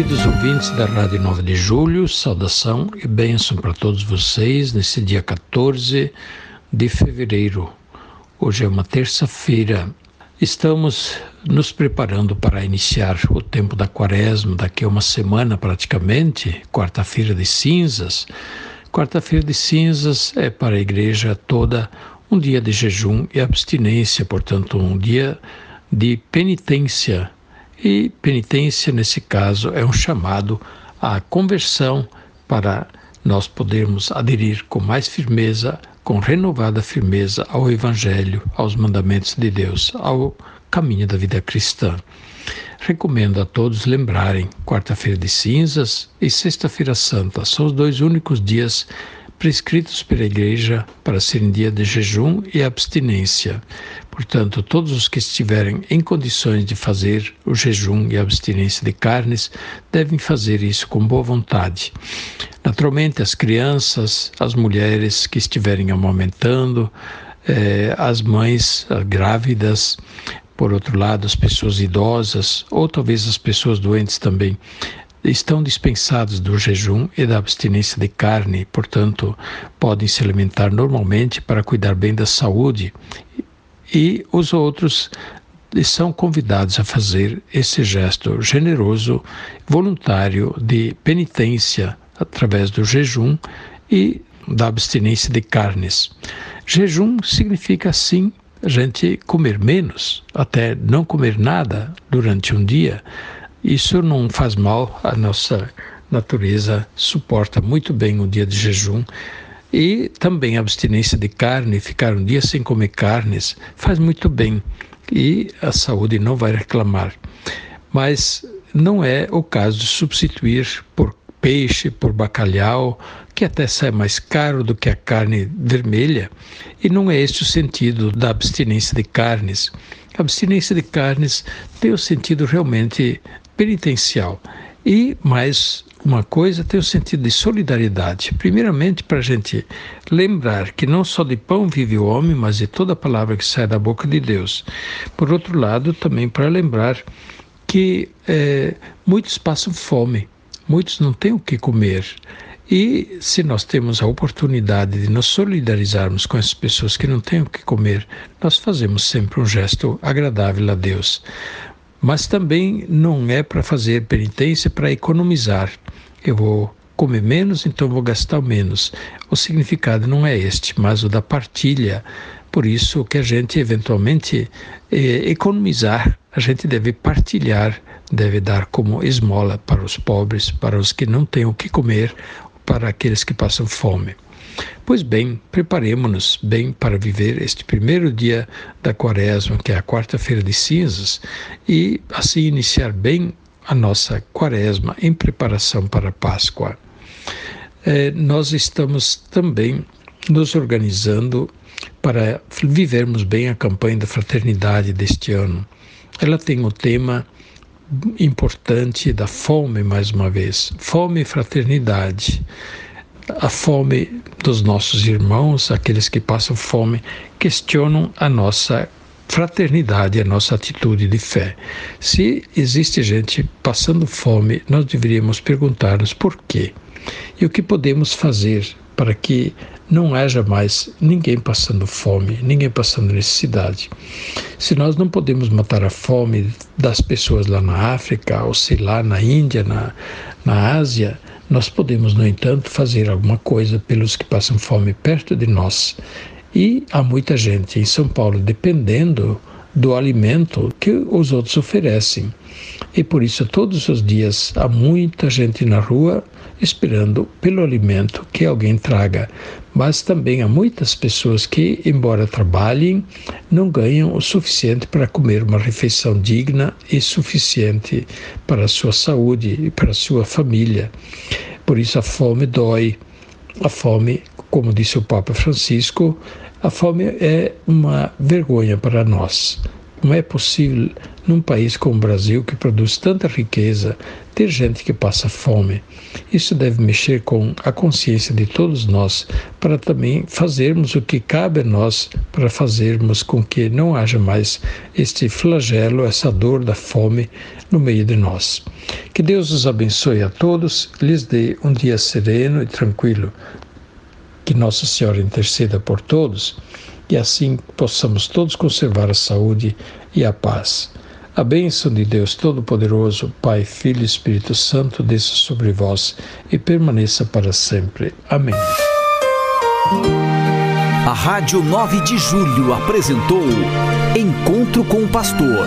Queridos ouvintes da Rádio 9 de Julho, saudação e bênção para todos vocês nesse dia 14 de fevereiro. Hoje é uma terça-feira. Estamos nos preparando para iniciar o tempo da quaresma, daqui a uma semana praticamente, quarta-feira de cinzas. Quarta-feira de cinzas é para a igreja toda um dia de jejum e abstinência, portanto, um dia de penitência e penitência, nesse caso, é um chamado à conversão para nós podermos aderir com mais firmeza, com renovada firmeza ao Evangelho, aos mandamentos de Deus, ao caminho da vida cristã. Recomendo a todos lembrarem quarta-feira de cinzas e sexta-feira santa. São os dois únicos dias prescritos pela Igreja para serem dia de jejum e abstinência. Portanto, todos os que estiverem em condições de fazer o jejum e abstinência de carnes devem fazer isso com boa vontade. Naturalmente, as crianças, as mulheres que estiverem amamentando, eh, as mães as grávidas, por outro lado, as pessoas idosas ou talvez as pessoas doentes também estão dispensados do jejum e da abstinência de carne, portanto, podem se alimentar normalmente para cuidar bem da saúde. E os outros são convidados a fazer esse gesto generoso, voluntário de penitência através do jejum e da abstinência de carnes. Jejum significa, sim, a gente comer menos, até não comer nada durante um dia isso não faz mal, a nossa natureza suporta muito bem o dia de jejum. E também a abstinência de carne, ficar um dia sem comer carnes, faz muito bem e a saúde não vai reclamar. Mas não é o caso de substituir por peixe, por bacalhau, que até sai mais caro do que a carne vermelha, e não é este o sentido da abstinência de carnes. A abstinência de carnes tem o sentido realmente penitencial. E mais uma coisa tem o sentido de solidariedade. Primeiramente, para a gente lembrar que não só de pão vive o homem, mas de toda palavra que sai da boca de Deus. Por outro lado, também para lembrar que é, muitos passam fome, muitos não têm o que comer. E se nós temos a oportunidade de nos solidarizarmos com essas pessoas que não têm o que comer, nós fazemos sempre um gesto agradável a Deus mas também não é para fazer penitência para economizar. Eu vou comer menos, então vou gastar menos. O significado não é este, mas o da partilha. Por isso que a gente eventualmente eh, economizar, a gente deve partilhar, deve dar como esmola para os pobres, para os que não têm o que comer, para aqueles que passam fome. Pois bem, preparemos-nos bem para viver este primeiro dia da quaresma, que é a quarta-feira de cinzas, e assim iniciar bem a nossa quaresma em preparação para a Páscoa. É, nós estamos também nos organizando para vivermos bem a campanha da fraternidade deste ano. Ela tem o tema importante da fome, mais uma vez: fome e fraternidade a fome dos nossos irmãos, aqueles que passam fome, questionam a nossa fraternidade, a nossa atitude de fé. Se existe gente passando fome, nós deveríamos perguntar-nos por quê e o que podemos fazer para que não haja mais ninguém passando fome, ninguém passando necessidade. Se nós não podemos matar a fome das pessoas lá na África, ou sei lá, na Índia, na, na Ásia, nós podemos, no entanto, fazer alguma coisa pelos que passam fome perto de nós. E há muita gente em São Paulo dependendo do alimento que os outros oferecem. E por isso, todos os dias, há muita gente na rua esperando pelo alimento que alguém traga. Mas também há muitas pessoas que, embora trabalhem, não ganham o suficiente para comer uma refeição digna e suficiente para a sua saúde e para a sua família. Por isso a fome dói. A fome, como disse o Papa Francisco, a fome é uma vergonha para nós. Não é possível, num país como o Brasil, que produz tanta riqueza, ter gente que passa fome. Isso deve mexer com a consciência de todos nós, para também fazermos o que cabe a nós, para fazermos com que não haja mais este flagelo, essa dor da fome no meio de nós. Que Deus os abençoe a todos, lhes dê um dia sereno e tranquilo. Que Nossa Senhora interceda por todos e assim possamos todos conservar a saúde e a paz. A bênção de Deus Todo-Poderoso, Pai, Filho e Espírito Santo, desça sobre vós e permaneça para sempre. Amém. A Rádio 9 de Julho apresentou Encontro com o Pastor,